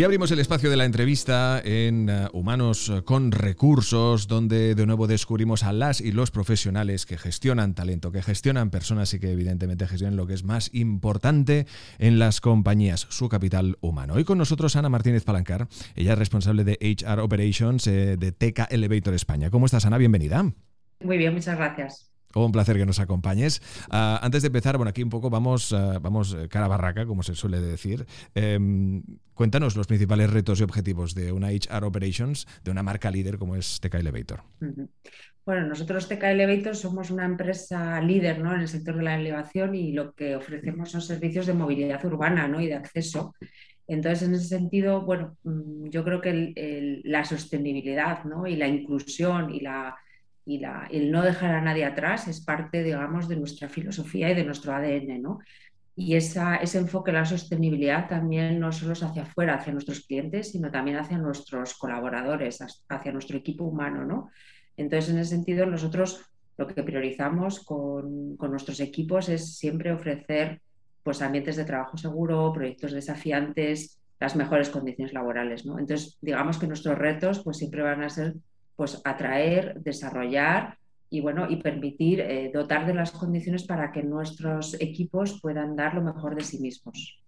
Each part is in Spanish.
Y abrimos el espacio de la entrevista en uh, Humanos con Recursos, donde de nuevo descubrimos a las y los profesionales que gestionan talento, que gestionan personas y que evidentemente gestionan lo que es más importante en las compañías, su capital humano. Hoy con nosotros Ana Martínez Palancar, ella es responsable de HR Operations eh, de TK Elevator España. ¿Cómo estás, Ana? Bienvenida. Muy bien, muchas gracias. Un placer que nos acompañes. Uh, antes de empezar, bueno, aquí un poco vamos, uh, vamos cara a barraca, como se suele decir. Um, cuéntanos los principales retos y objetivos de una HR Operations, de una marca líder como es TK Elevator. Bueno, nosotros TK Elevator somos una empresa líder ¿no? en el sector de la elevación y lo que ofrecemos son servicios de movilidad urbana ¿no? y de acceso. Entonces, en ese sentido, bueno, mm, yo creo que la sostenibilidad ¿no? y la inclusión y la y la, el no dejar a nadie atrás es parte, digamos, de nuestra filosofía y de nuestro ADN, ¿no? Y esa, ese enfoque, la sostenibilidad, también no solo es hacia afuera, hacia nuestros clientes, sino también hacia nuestros colaboradores, hacia nuestro equipo humano, ¿no? Entonces, en ese sentido, nosotros lo que priorizamos con, con nuestros equipos es siempre ofrecer pues, ambientes de trabajo seguro, proyectos desafiantes, las mejores condiciones laborales, ¿no? Entonces, digamos que nuestros retos pues, siempre van a ser pues atraer, desarrollar y bueno, y permitir eh, dotar de las condiciones para que nuestros equipos puedan dar lo mejor de sí mismos.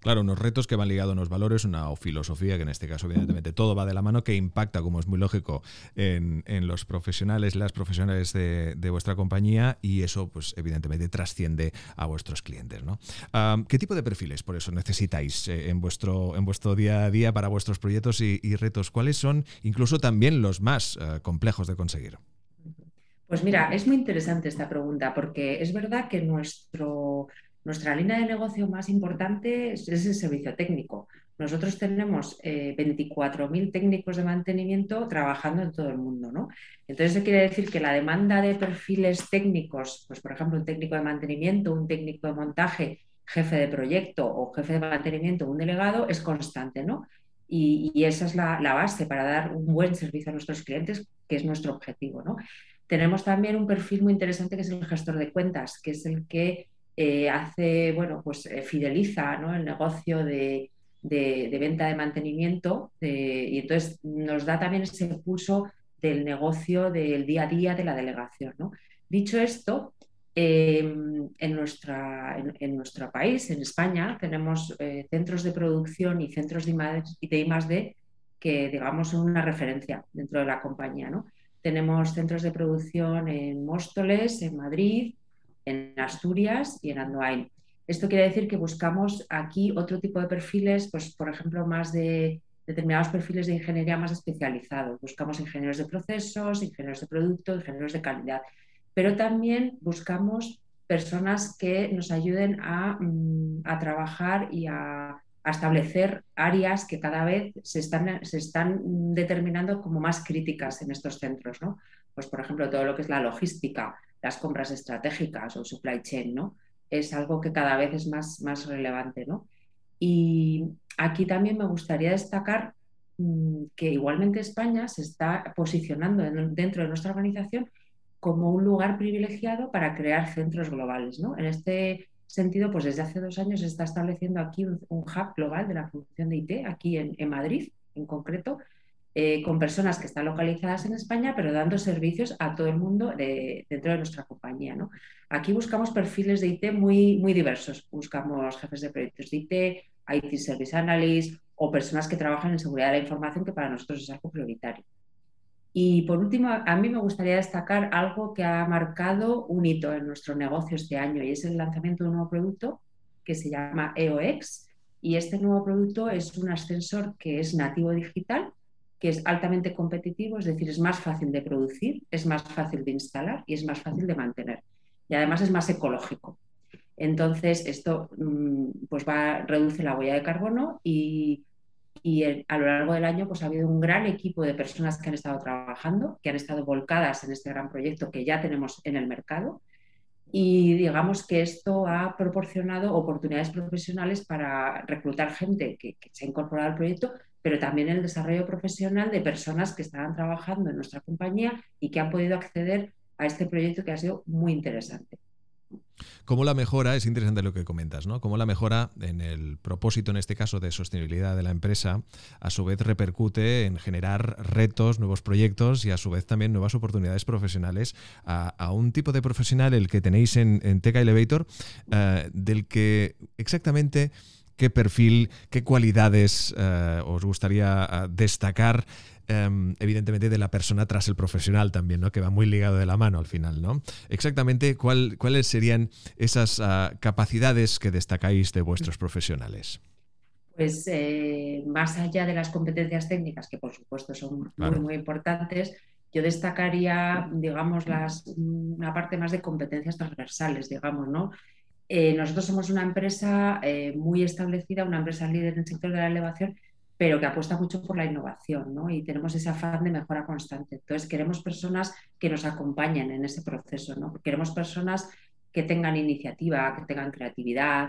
Claro, unos retos que van ligados a unos valores, una filosofía que en este caso evidentemente todo va de la mano, que impacta, como es muy lógico, en, los profesionales, las profesionales de, vuestra compañía y eso pues evidentemente trasciende a vuestros clientes. ¿no? ¿Qué tipo de perfiles por eso necesitáis eh, en, vuestro, en vuestro día a día para vuestros proyectos y, retos? ¿Cuáles son incluso también los más uh, complejos de conseguir? Pues mira, es muy interesante esta pregunta porque es verdad que nuestro nuestra línea de negocio más importante es, el servicio técnico. Nosotros tenemos eh, 24.000 técnicos de mantenimiento trabajando en todo el mundo. ¿no? Entonces, eso quiere decir que la demanda de perfiles técnicos, pues por ejemplo, un técnico de mantenimiento, un técnico de montaje, jefe de proyecto o jefe de mantenimiento, un delegado, es constante. ¿no? Y, esa es la, la, base para dar un buen servicio a nuestros clientes, que es nuestro objetivo. ¿no? Tenemos también un perfil muy interesante que es el gestor de cuentas, que es el que eh, hace, bueno, pues eh, fideliza el negocio de, de, venta de mantenimiento de, y entonces nos da también ese pulso del negocio del día a día de la delegación. Dicho esto, eh, en, nuestra, en, nuestro país, en España, tenemos eh, centros de producción y centros de I+D que, digamos, son una referencia dentro de la compañía. ¿no? Tenemos centros de producción en Móstoles, en Madrid, en Asturias y en Andoain. Esto quiere decir que buscamos aquí otro tipo de perfiles, pues por ejemplo, más de determinados perfiles de ingeniería más especializados. Buscamos ingenieros de procesos, ingenieros de producto, ingenieros de calidad, pero también buscamos personas que nos ayuden a, mm, a trabajar y a, a, establecer áreas que cada vez se están, se están determinando como más críticas en estos centros. ¿no? Pues, por ejemplo, todo lo que es la logística, las compras estratégicas o supply chain, ¿no? Es algo que cada vez es más, más relevante, ¿no? Y aquí también me gustaría destacar mmm, que igualmente España se está posicionando en, dentro de nuestra organización como un lugar privilegiado para crear centros globales, ¿no? En este sentido, pues desde hace dos años se está estableciendo aquí un, hub global de la función de IT, aquí en, Madrid en concreto, eh, con personas que están localizadas en España, pero dando servicios a todo el mundo de, dentro de nuestra compañía. ¿no? Aquí buscamos perfiles de IT muy, muy diversos. Buscamos jefes de proyectos de IT, IT Service Analyst o personas que trabajan en seguridad de la información, que para nosotros es algo prioritario. Y por último, a mí me gustaría destacar algo que ha marcado un hito en nuestro negocio este año y es el lanzamiento de un nuevo producto que se llama EOX. Y este nuevo producto es un ascensor que es nativo digital que es altamente competitivo, es decir, es más fácil de producir, es más fácil de instalar y es más fácil de mantener. Y además es más ecológico. Entonces, esto pues va, reduce la huella de carbono y, y a lo largo del año pues ha habido un gran equipo de personas que han estado trabajando, que han estado volcadas en este gran proyecto que ya tenemos en el mercado y digamos que esto ha proporcionado oportunidades profesionales para reclutar gente que, se ha incorporado al proyecto, pero también el desarrollo profesional de personas que estaban trabajando en nuestra compañía y que han podido acceder a este proyecto que ha sido muy interesante. ¿Cómo la mejora, es interesante lo que comentas, ¿no? Cómo la mejora en el propósito, en este caso, de sostenibilidad de la empresa, a su vez repercute en generar retos, nuevos proyectos y a su vez también nuevas oportunidades profesionales a, un tipo de profesional, el que tenéis en, en Teca Elevator, eh, del que exactamente qué perfil, qué cualidades eh, os gustaría eh, destacar Em, evidentemente de la persona tras el profesional también, ¿no? que va muy ligado de la mano al final. ¿no? Exactamente cuáles serían esas ah, capacidades que destacáis de vuestros profesionales. Pues eh, más allá de las competencias técnicas, que por supuesto son muy, muy importantes, yo destacaría, digamos, las, una parte más de competencias transversales, digamos, ¿no? Eh, nosotros somos una empresa eh, muy establecida, una empresa líder en el sector de la elevación, pero que apuesta mucho por la innovación ¿no? y tenemos ese afán de mejora constante. Entonces, queremos personas que nos acompañen en ese proceso, ¿no? queremos personas que tengan iniciativa, que tengan creatividad,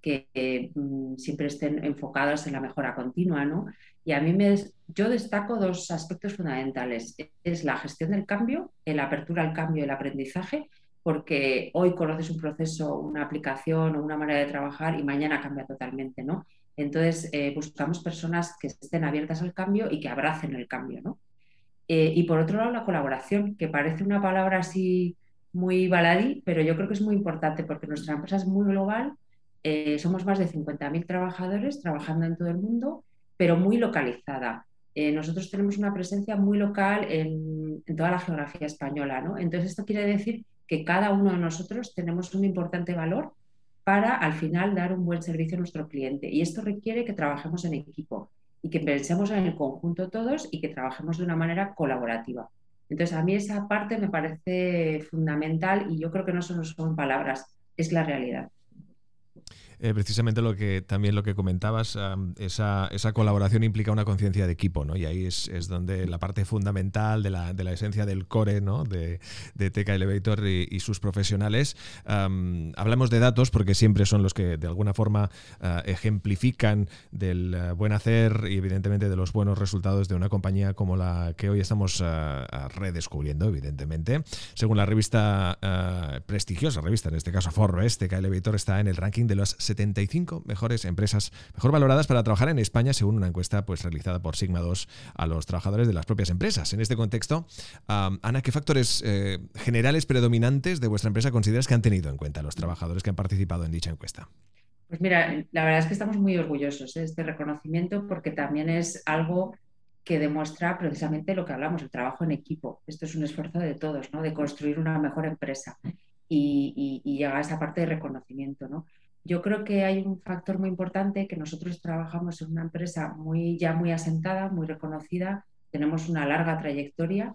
que mm, siempre estén enfocadas en la mejora continua. ¿no? Y a mí me, yo destaco dos aspectos fundamentales. Es la gestión del cambio, la apertura al cambio el aprendizaje, porque hoy conoces un proceso, una aplicación o una manera de trabajar y mañana cambia totalmente. ¿no? Entonces, eh, buscamos personas que estén abiertas al cambio y que abracen el cambio. ¿no? Eh, y por otro lado, la colaboración, que parece una palabra así muy baladí, pero yo creo que es muy importante porque nuestra empresa es muy global. Eh, somos más de 50.000 trabajadores trabajando en todo el mundo, pero muy localizada. nosotros tenemos una presencia muy local en, en, toda la geografía española. ¿no? Entonces, esto quiere decir que cada uno de nosotros tenemos un importante valor para al final dar un buen servicio a nuestro cliente. Y esto requiere que trabajemos en equipo y que pensemos en el conjunto todos y que trabajemos de una manera colaborativa. Entonces, a mí esa parte me parece fundamental y yo creo que no solo son palabras, es la realidad. Eh, precisamente lo que también lo que comentabas, esa, esa, colaboración implica una conciencia de equipo, ¿no? Y ahí es, es, donde la parte fundamental de la, de la esencia del core, ¿no? De, de Teca Elevator y, sus profesionales. hablamos de datos porque siempre son los que de alguna forma ah, ejemplifican del ah, buen hacer y evidentemente de los buenos resultados de una compañía como la que hoy estamos ah, redescubriendo, evidentemente. Según la revista prestigiosa, revista en este caso Forbes, Teca Elevator está en el ranking de las 75 mejores empresas mejor valoradas para trabajar en España, según una encuesta pues, realizada por Sigma 2 a los trabajadores de las propias empresas. En este contexto, Ana, ¿qué factores eh, generales predominantes de vuestra empresa consideras que han tenido en cuenta los trabajadores que han participado en dicha encuesta? Pues mira, la verdad es que estamos muy orgullosos de este reconocimiento porque también es algo que demuestra precisamente lo que hablamos, el trabajo en equipo. Esto es un esfuerzo de todos, ¿no? De construir una mejor empresa y, y, y llega a esa parte de reconocimiento, ¿no? Yo creo que hay un factor muy importante que nosotros trabajamos en una empresa muy, ya muy asentada, muy reconocida, tenemos una larga trayectoria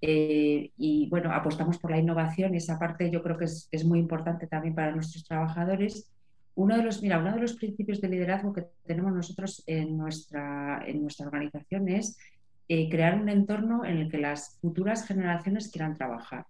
eh, y bueno, apostamos por la innovación esa parte yo creo que es, muy importante también para nuestros trabajadores. Uno de los, uno de los principios de liderazgo que tenemos nosotros en nuestra, en nuestra organización es eh, crear un entorno en el que las futuras generaciones quieran trabajar.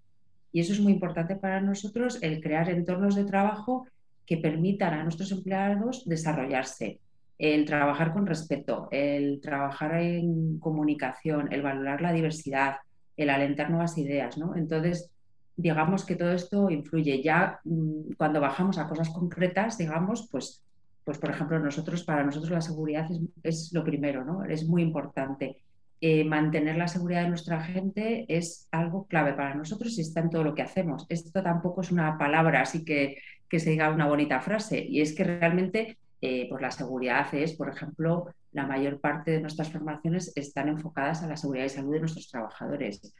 Y eso es muy importante para nosotros, el crear entornos de trabajo que permitan a nuestros empleados desarrollarse, el trabajar con respeto, el trabajar en comunicación, el valorar la diversidad, el alentar nuevas ideas, ¿no? Entonces, digamos que todo esto influye. Ya mm, cuando bajamos a cosas concretas, digamos, pues, pues por ejemplo, nosotros, para nosotros la seguridad es, es lo primero, ¿no? Es muy importante. Eh, mantener la seguridad de nuestra gente es algo clave para nosotros y está en todo lo que hacemos. Esto tampoco es una palabra así que, que se diga una bonita frase y es que realmente eh, pues la seguridad es, por ejemplo, la mayor parte de nuestras formaciones están enfocadas a la seguridad y salud de nuestros trabajadores.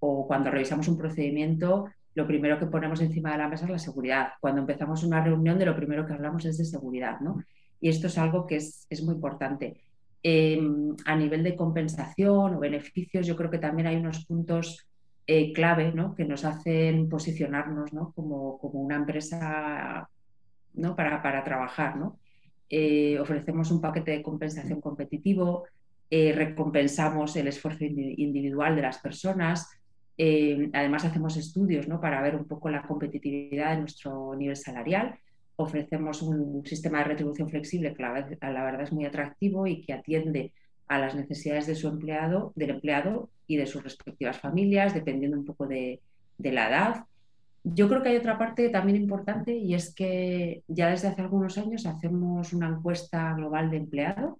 O cuando revisamos un procedimiento, lo primero que ponemos encima de la mesa es la seguridad. Cuando empezamos una reunión, de lo primero que hablamos es de seguridad, ¿no? Y esto es algo que es, es muy importante. Em, a nivel de compensación o beneficios, yo creo que también hay unos puntos eh, clave que nos hacen posicionarnos como, como, una empresa ¿no? para, para, trabajar. ¿no? eh, ofrecemos un paquete de compensación competitivo, eh, recompensamos el esfuerzo individual de las personas, eh, además hacemos estudios ¿no? para ver un poco la competitividad de nuestro nivel salarial, ofrecemos un sistema de retribución flexible que la, la verdad es muy atractivo y que atiende a las necesidades de su empleado, del empleado y de sus respectivas familias, dependiendo un poco de, la edad. Yo creo que hay otra parte también importante y es que ya desde hace algunos años hacemos una encuesta global de empleado.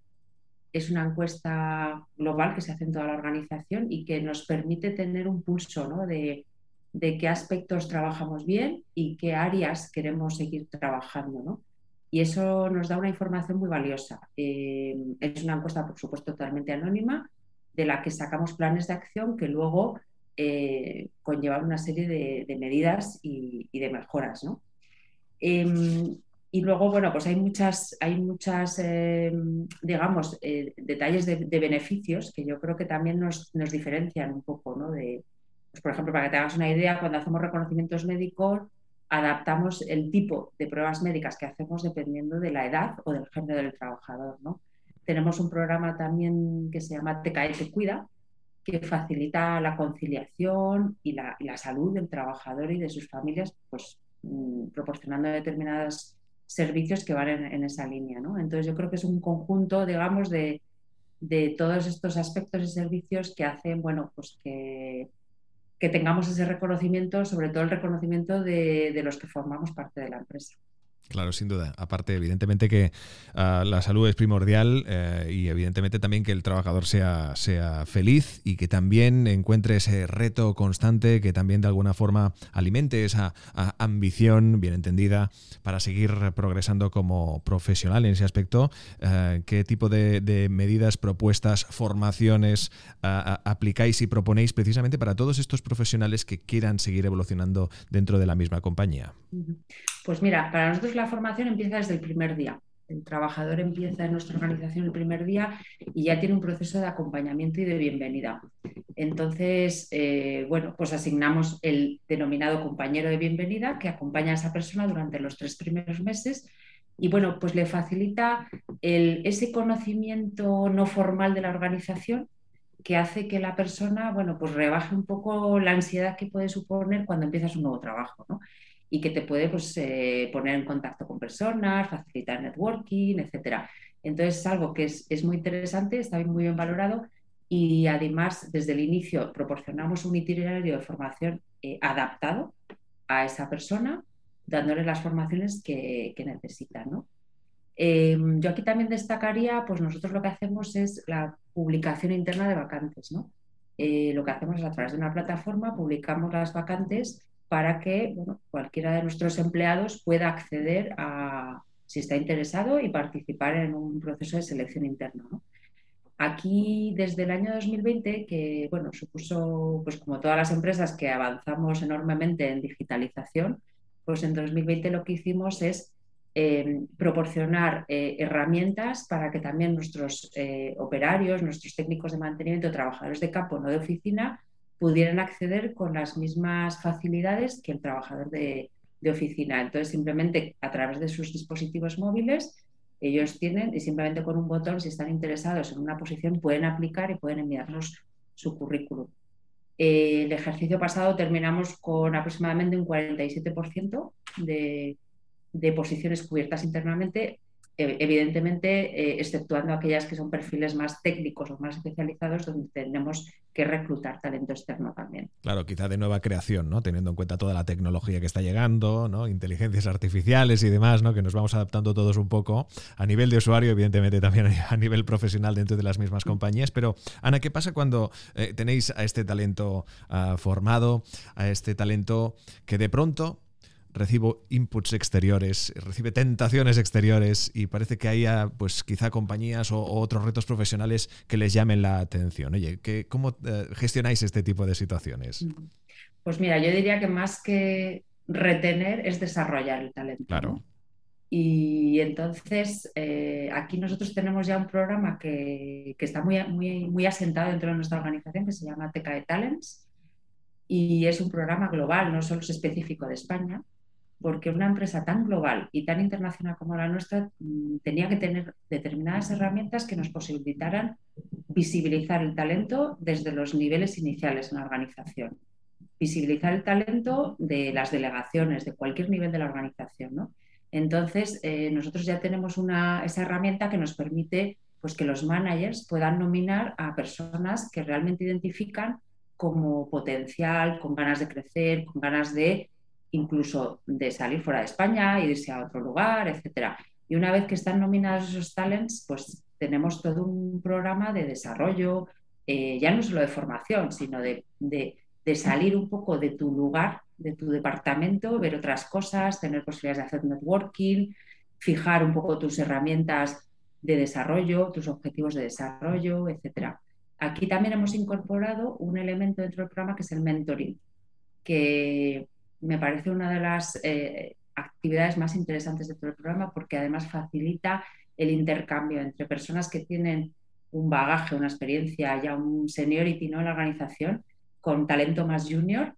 Es una encuesta global que se hace en toda la organización y que nos permite tener un pulso ¿no? de, de, qué aspectos trabajamos bien y qué áreas queremos seguir trabajando. ¿no? Y eso nos da una información muy valiosa. Eh, es una encuesta, por supuesto, totalmente anónima, de la que sacamos planes de acción que luego eh, conllevan una serie de, medidas y, de mejoras. ¿no? Em, y luego, bueno, pues hay muchas, hay muchas em, digamos, eh, detalles de, beneficios que yo creo que también nos, nos diferencian un poco, ¿no? De, por ejemplo, para que te hagas una idea, cuando hacemos reconocimientos médicos, adaptamos el tipo de pruebas médicas que hacemos dependiendo de la edad o del género del trabajador, ¿no? Tenemos un programa también que se llama TKE Te Cuida, que facilita la conciliación y la, salud del trabajador y de sus familias, pues mm, proporcionando determinados servicios que van en, esa línea. ¿no? Entonces yo creo que es un conjunto, digamos, de, todos estos aspectos y servicios que hacen, bueno, pues que, que tengamos ese reconocimiento, sobre todo el reconocimiento de los que formamos parte de la empresa. Claro, sin duda. Aparte, evidentemente que ah, la salud es primordial eh, y evidentemente también que el trabajador sea, sea feliz y que también encuentre ese reto constante, que también de alguna forma alimente esa ambición bien entendida para seguir progresando como profesional en ese aspecto. Eh, ¿Qué tipo de, medidas, propuestas, formaciones ah, aplicáis y proponéis precisamente para todos estos profesionales que quieran seguir evolucionando dentro de la misma compañía? Pues mira, para nosotros la formación empieza desde el primer día. El trabajador empieza en nuestra organización el primer día y ya tiene un proceso de acompañamiento y de bienvenida. Entonces, eh, bueno, pues asignamos el denominado compañero de bienvenida que acompaña a esa persona durante los tres primeros meses y bueno, pues le facilita ese conocimiento no formal de la organización que hace que la persona, bueno, pues rebaje un poco la ansiedad que puede suponer cuando empiezas un nuevo trabajo, ¿no? Y que te puede pues, eh, poner en contacto con personas, facilitar networking, etc. Entonces es algo que es, muy interesante, está muy bien valorado y además desde el inicio proporcionamos un itinerario de formación eh, adaptado a esa persona, dándole las formaciones que, que necesita. Em, yo aquí también destacaría, pues nosotros lo que hacemos es la publicación interna de vacantes. ¿no? Eh, lo que hacemos es a través de una plataforma publicamos las vacantes para que cualquiera de nuestros empleados pueda acceder a, si está interesado, y participar en un proceso de selección interna. Aquí, desde el año 2020, que bueno, supuso, pues como todas las empresas que avanzamos enormemente en digitalización, pues en 2020 lo que hicimos es eh, proporcionar eh, herramientas para que también nuestros eh, operarios, nuestros técnicos de mantenimiento, trabajadores de campo, no de oficina, pudieran acceder con las mismas facilidades que el trabajador de, oficina. Entonces, simplemente a través de sus dispositivos móviles, ellos tienen, y simplemente con un botón, si están interesados en una posición, pueden aplicar y pueden enviarnos su currículum. el ejercicio pasado terminamos con aproximadamente un 47% de, de posiciones cubiertas internamente, evidentemente, eh, exceptuando aquellas que son perfiles más técnicos o más especializados, donde tenemos que reclutar talento externo también. Claro, quizá de nueva creación, ¿no? Teniendo en cuenta toda la tecnología que está llegando, ¿no? Inteligencias artificiales y demás, ¿no? Que nos vamos adaptando todos un poco a nivel de usuario, evidentemente también a nivel profesional dentro de las mismas compañías. Pero, Ana, ¿qué pasa cuando eh, tenéis a este talento ah, formado, a este talento que de pronto recibo inputs exteriores, recibe tentaciones exteriores y parece que haya, pues quizá compañías o, otros retos profesionales que les llamen la atención. Oye, ¿cómo eh, gestionáis este tipo de situaciones? Pues mira, yo diría que más que retener es desarrollar el talento. Claro. Y entonces eh, aquí nosotros tenemos ya un programa que, está muy, muy, muy asentado dentro de nuestra organización que se llama TKE Talents y es un programa global, no solo es específico de España porque una empresa tan global y tan internacional como la nuestra mm, tenía que tener determinadas herramientas que nos posibilitaran visibilizar el talento desde los niveles iniciales en la organización, visibilizar el talento de las delegaciones, de cualquier nivel de la organización. Entonces, eh, nosotros ya tenemos una, esa herramienta que nos permite pues, que los managers puedan nominar a personas que realmente identifican como potencial, con ganas de crecer, con ganas de incluso de salir fuera de España, irse a otro lugar, etcétera. Y una vez que están nominados esos talents, pues tenemos todo un programa de desarrollo, eh, ya no solo de formación, sino de, salir un poco de tu lugar, de tu departamento, ver otras cosas, tener posibilidades de hacer networking, fijar un poco tus herramientas de desarrollo, tus objetivos de desarrollo, etcétera. Aquí también hemos incorporado un elemento dentro del programa que es el mentoring, que me parece una de las eh, actividades más interesantes de todo el programa porque además facilita el intercambio entre personas que tienen un bagaje, una experiencia, ya un seniority ¿no? en la organización, con talento más junior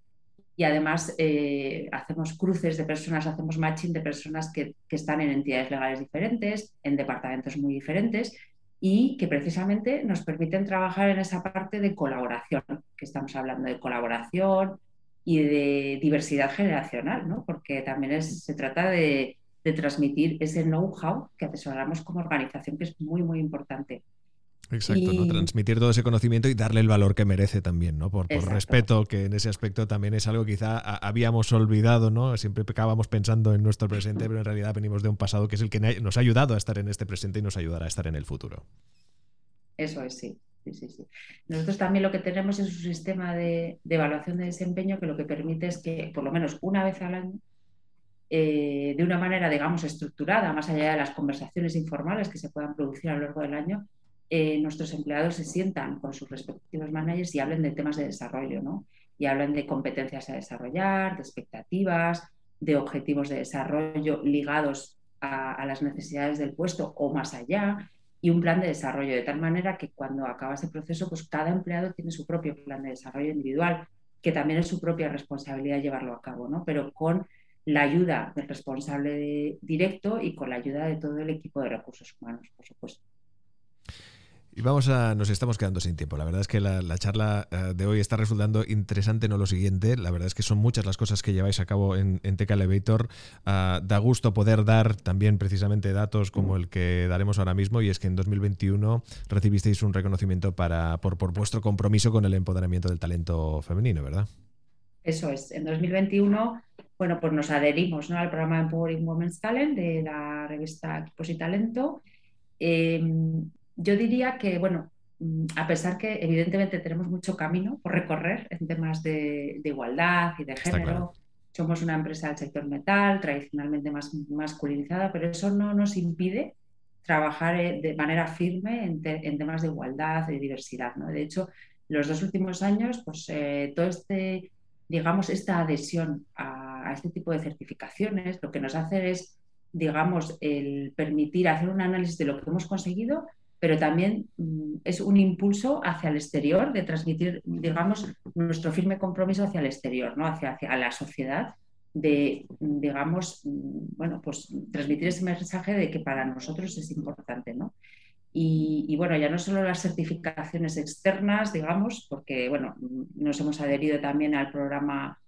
y además eh, hacemos cruces de personas, hacemos matching de personas que, que, están en entidades legales diferentes, en departamentos muy diferentes y que precisamente nos permiten trabajar en esa parte de colaboración, que estamos hablando de colaboración, y de diversidad generacional, ¿no? porque también se trata de, transmitir ese know-how que asesoramos como organización, que es muy, muy importante. Exacto, ¿no? transmitir todo ese conocimiento y darle el valor que merece también, ¿no? Por, respeto, que en ese aspecto también es algo que quizá habíamos olvidado, ¿no? Siempre acabamos pensando en nuestro presente, pero en realidad venimos de un pasado que es el que nos ha ayudado a estar en este presente y nos ayudará a estar en el futuro. Eso es, sí. Sí, sí. Nosotros también lo que tenemos es un sistema de, evaluación de desempeño que lo que permite es que por lo menos una vez al año, eh, de una manera, digamos, estructurada, más allá de las conversaciones informales que se puedan producir a lo largo del año, eh, nuestros empleados se sientan con sus respectivos managers y hablen de temas de desarrollo, ¿no? Y hablan de competencias a desarrollar, de expectativas, de objetivos de desarrollo ligados a las necesidades del puesto o más allá y un plan de desarrollo, de tal manera que cuando acaba ese proceso, pues cada empleado tiene su propio plan de desarrollo individual, que también es su propia responsabilidad llevarlo a cabo, ¿no? Pero con la ayuda del responsable directo y con la ayuda de todo el equipo de recursos humanos, por supuesto. Vamos a, nos estamos quedando sin tiempo. La verdad es que la, charla eh, de hoy está resultando interesante, no lo siguiente. La verdad es que son muchas las cosas que lleváis a cabo en, en Tech Elevator. Ah, da gusto poder dar también precisamente datos como el que daremos ahora mismo, y es que en 2021 recibisteis un reconocimiento para, por, por vuestro compromiso con el empoderamiento del talento femenino, ¿verdad? Eso es. En 2021, bueno, pues nos adherimos ¿no? al programa Empowering Women's Talent de la revista Equipos y Talento. Em, yo diría que, bueno, mm, a pesar que evidentemente tenemos mucho camino por recorrer en temas de, igualdad y de género, somos una empresa del sector metal, tradicionalmente más masculinizada, pero eso no nos impide trabajar eh, de manera firme en, temas de igualdad, de diversidad. ¿no? De hecho, los dos últimos años, pues eh, todo este, digamos, esta adhesión a, a, este tipo de certificaciones, lo que nos hace es, digamos, el permitir hacer un análisis de lo que hemos conseguido, pero también mm, es un impulso hacia el exterior, de transmitir, digamos, nuestro firme compromiso hacia el exterior, ¿no? hacia, hacia la sociedad, de, digamos, mm, bueno, pues transmitir ese mensaje de que para nosotros es importante, ¿no? Y, bueno, ya no solo las certificaciones externas, digamos, porque bueno, nos hemos adherido también al programa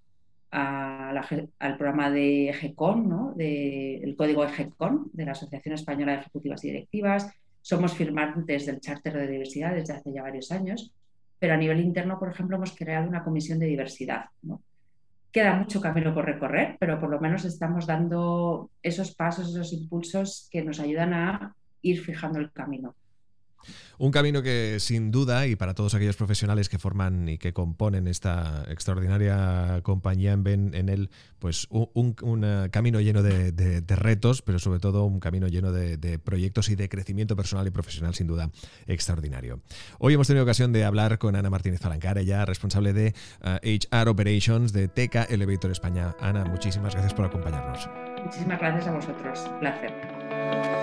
al programa de EGECON, ¿no? de, el código EGECON de la Asociación Española de Ejecutivas y Directivas, somos firmantes del Charter de Diversidad desde hace ya varios años, pero a nivel interno, por ejemplo, hemos creado una comisión de diversidad. Queda mucho camino por recorrer, pero por lo menos estamos dando esos pasos, esos impulsos que nos ayudan a ir fijando el camino. Un camino que sin duda, y para todos aquellos profesionales que forman y que componen esta extraordinaria compañía, ven en él pues un, eh, camino lleno de, retos, pero sobre todo un camino lleno de, proyectos y de crecimiento personal y profesional sin duda extraordinario. Hoy hemos tenido ocasión de hablar con Ana Martínez Alancar, ella responsable de HR eh, Operations de Teca Elevator España. Ana, muchísimas gracias por acompañarnos. Muchísimas gracias a vosotros. Placer.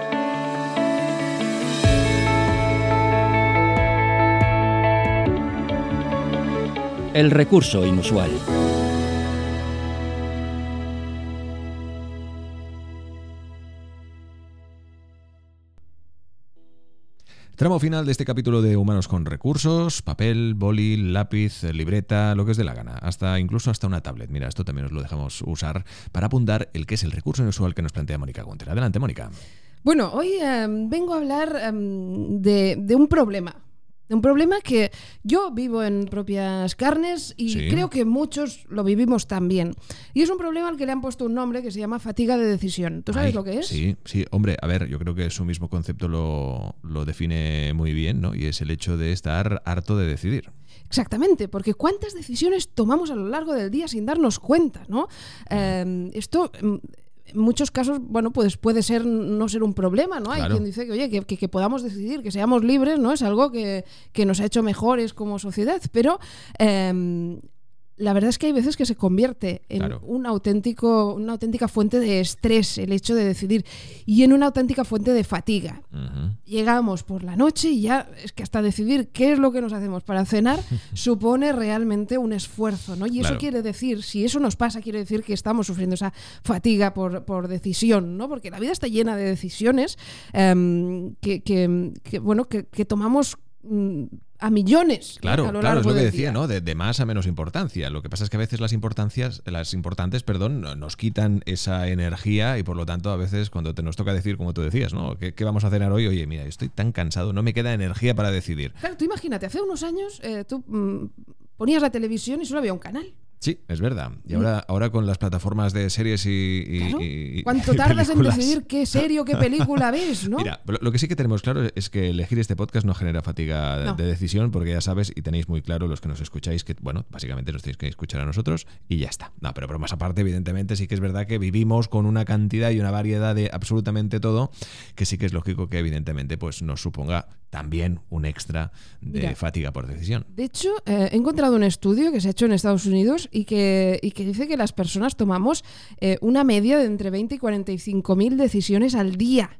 el recurso inusual. Tramo final de este capítulo de Humanos con Recursos, papel, boli, lápiz, libreta, lo que es de la gana, hasta incluso hasta una tablet. Mira, esto también os lo dejamos usar para apuntar el que es el recurso inusual que nos plantea Mónica Gunter. Adelante, Mónica. Bueno, hoy em, vengo a hablar em, de un problema un problema que yo vivo en propias carnes y Sí. creo que muchos lo vivimos también. Y es un problema al que le han puesto un nombre que se llama fatiga de decisión. ¿Tú sabes Ay, lo que es? Sí, sí, hombre, a ver, yo creo que su mismo concepto lo, lo define muy bien, ¿no? Y es el hecho de estar harto de decidir. Exactamente, porque cuántas decisiones tomamos a lo largo del día sin darnos cuenta, ¿no? Eh, esto mm, en muchos casos, bueno, pues puede ser no ser un problema, ¿no? Hay Claro. quien dice que, oye, que, que- que podamos decidir, que seamos libres, ¿no? Es algo que, que nos ha hecho mejores como sociedad, pero eh, la verdad es que hay veces que se convierte en Claro. un auténtico, una auténtica fuente de estrés el hecho de decidir y en una auténtica fuente de fatiga llegamos por la noche y ya es que hasta decidir qué es lo que nos hacemos para cenar supone realmente un esfuerzo, ¿no? Y eso quiere decir, si eso nos pasa, quiere decir que estamos sufriendo esa fatiga por, por decisión, ¿no? Porque la vida está llena de decisiones em, que, que- que, bueno, que, que tomamos mm, a millones ¿no? Claro, a lo claro, es lo que decía, día. ¿no? De, de más a menos importancia. Lo que pasa es que a veces las importancias, las importantes, perdón, no- nos quitan esa energía y por lo tanto a veces cuando te nos toca decir, como tú decías, ¿no? ¿Qué, qué vamos a cenar hoy? Oye, mira, estoy tan cansado, no me queda energía para decidir. Claro, tú imagínate, hace unos años eh, tú mm, ponías la televisión y solo había un canal. Sí, es verdad. Y ahora, ahora con las plataformas de series y, y- Claro. y- y ¿Cuánto tardas en decidir qué serie o qué película ves, no? Mira, lo que sí que tenemos claro es que elegir este podcast no genera fatiga No. de decisión, porque ya sabes y tenéis muy claro los que nos escucháis que, bueno, básicamente nos tenéis que escuchar a nosotros y ya está. No, pero más aparte, evidentemente, sí que es verdad que vivimos con una cantidad y una variedad de absolutamente todo, que sí que es lógico que, evidentemente, pues nos suponga también un extra de Mira. fatiga por decisión. De hecho, eh, he encontrado un estudio que se ha hecho en Estados Unidos y que, y que dice que las personas tomamos eh, una media de entre 20 y 45 mil decisiones al día.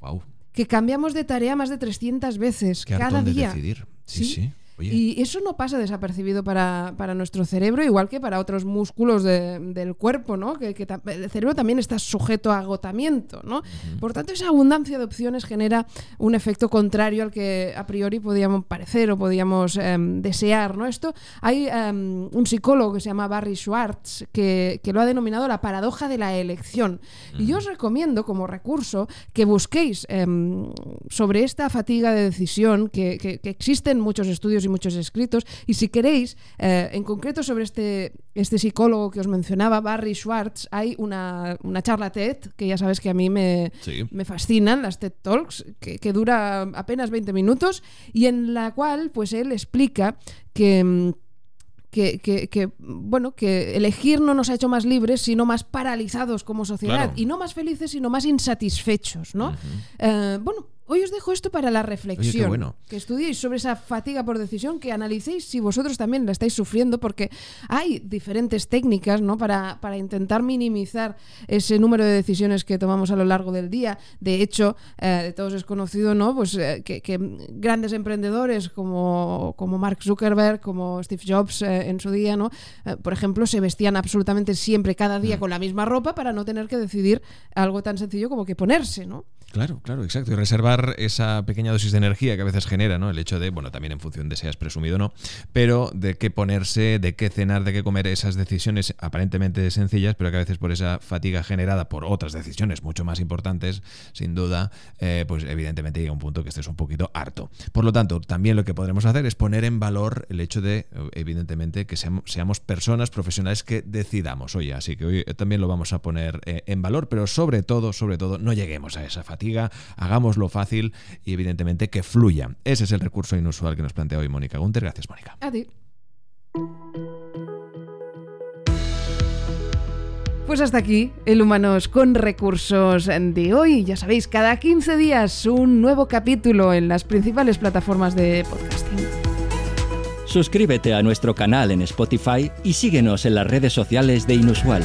Wow, Que cambiamos de tarea más de 300 veces qué cada hartón de día. decidir. Sí, Sí. sí. Oye, Y eso no pasa desapercibido para, para nuestro cerebro, igual que para otros músculos de- del cuerpo, ¿no? Que, que el cerebro también está sujeto a agotamiento, ¿no? Por tanto, esa abundancia de opciones genera un efecto contrario al que a priori podíamos parecer o podíamos em, desear, ¿no? Esto hay em, un psicólogo que se llama Barry Schwartz que, que lo ha denominado la paradoja de la elección. Y yo os recomiendo como recurso que busquéis em, sobre esta fatiga de decisión, que- que existen muchos estudios y muchos escritos, y si queréis, eh, en concreto sobre este, este psicólogo que os mencionaba, Barry Schwartz, hay una, una charla TED, que ya sabes que a mí me, sí. me fascinan las TED Talks, que, que dura apenas 20 minutos y en la cual pues él explica que... mm, Que, que- que, bueno, que elegir no nos ha hecho más libres, sino más paralizados como sociedad. Claro. Y no más felices, sino más insatisfechos, ¿no? Eh, bueno, hoy os dejo esto para la reflexión. bueno. Que estudiéis sobre esa fatiga por decisión, que analicéis si vosotros también la estáis sufriendo, porque hay diferentes técnicas ¿no? para, para intentar minimizar ese número de decisiones que tomamos a lo largo del día. De hecho, eh, de todos es conocido ¿no? pues, eh, que, que grandes emprendedores como, como Mark Zuckerberg, como Steve Jobs eh, en su día, ¿no? Por ejemplo, se vestían absolutamente siempre, cada Mm. día, con la misma ropa para no tener que decidir algo tan sencillo como que ponerse, ¿no? Claro, claro, exacto. Y reservar esa pequeña dosis de energía que a veces genera, ¿no? El hecho de, bueno, también en función de seas presumido o no, pero de qué ponerse, de qué cenar, de qué comer, esas decisiones aparentemente sencillas, pero que a veces por esa fatiga generada por otras decisiones mucho más importantes, sin duda, eh, pues evidentemente llega un punto que estés un poquito harto. Por lo tanto, también lo que podremos hacer es poner en valor el hecho de, evidentemente, que seamos, seamos personas profesionales que decidamos. Oye, así que hoy también lo vamos a poner eh, en valor, pero sobre todo, sobre todo, no lleguemos a esa fatiga, hagámoslo fácil y evidentemente que fluya. Ese es el recurso inusual que nos plantea hoy Mónica Gunter. Gracias, Mónica. A ti. Pues hasta aquí el Humanos con Recursos de hoy. Ya sabéis, cada 15 días un nuevo capítulo en las principales plataformas de podcasting. Suscríbete a nuestro canal en Spotify y síguenos en las redes sociales de Inusual.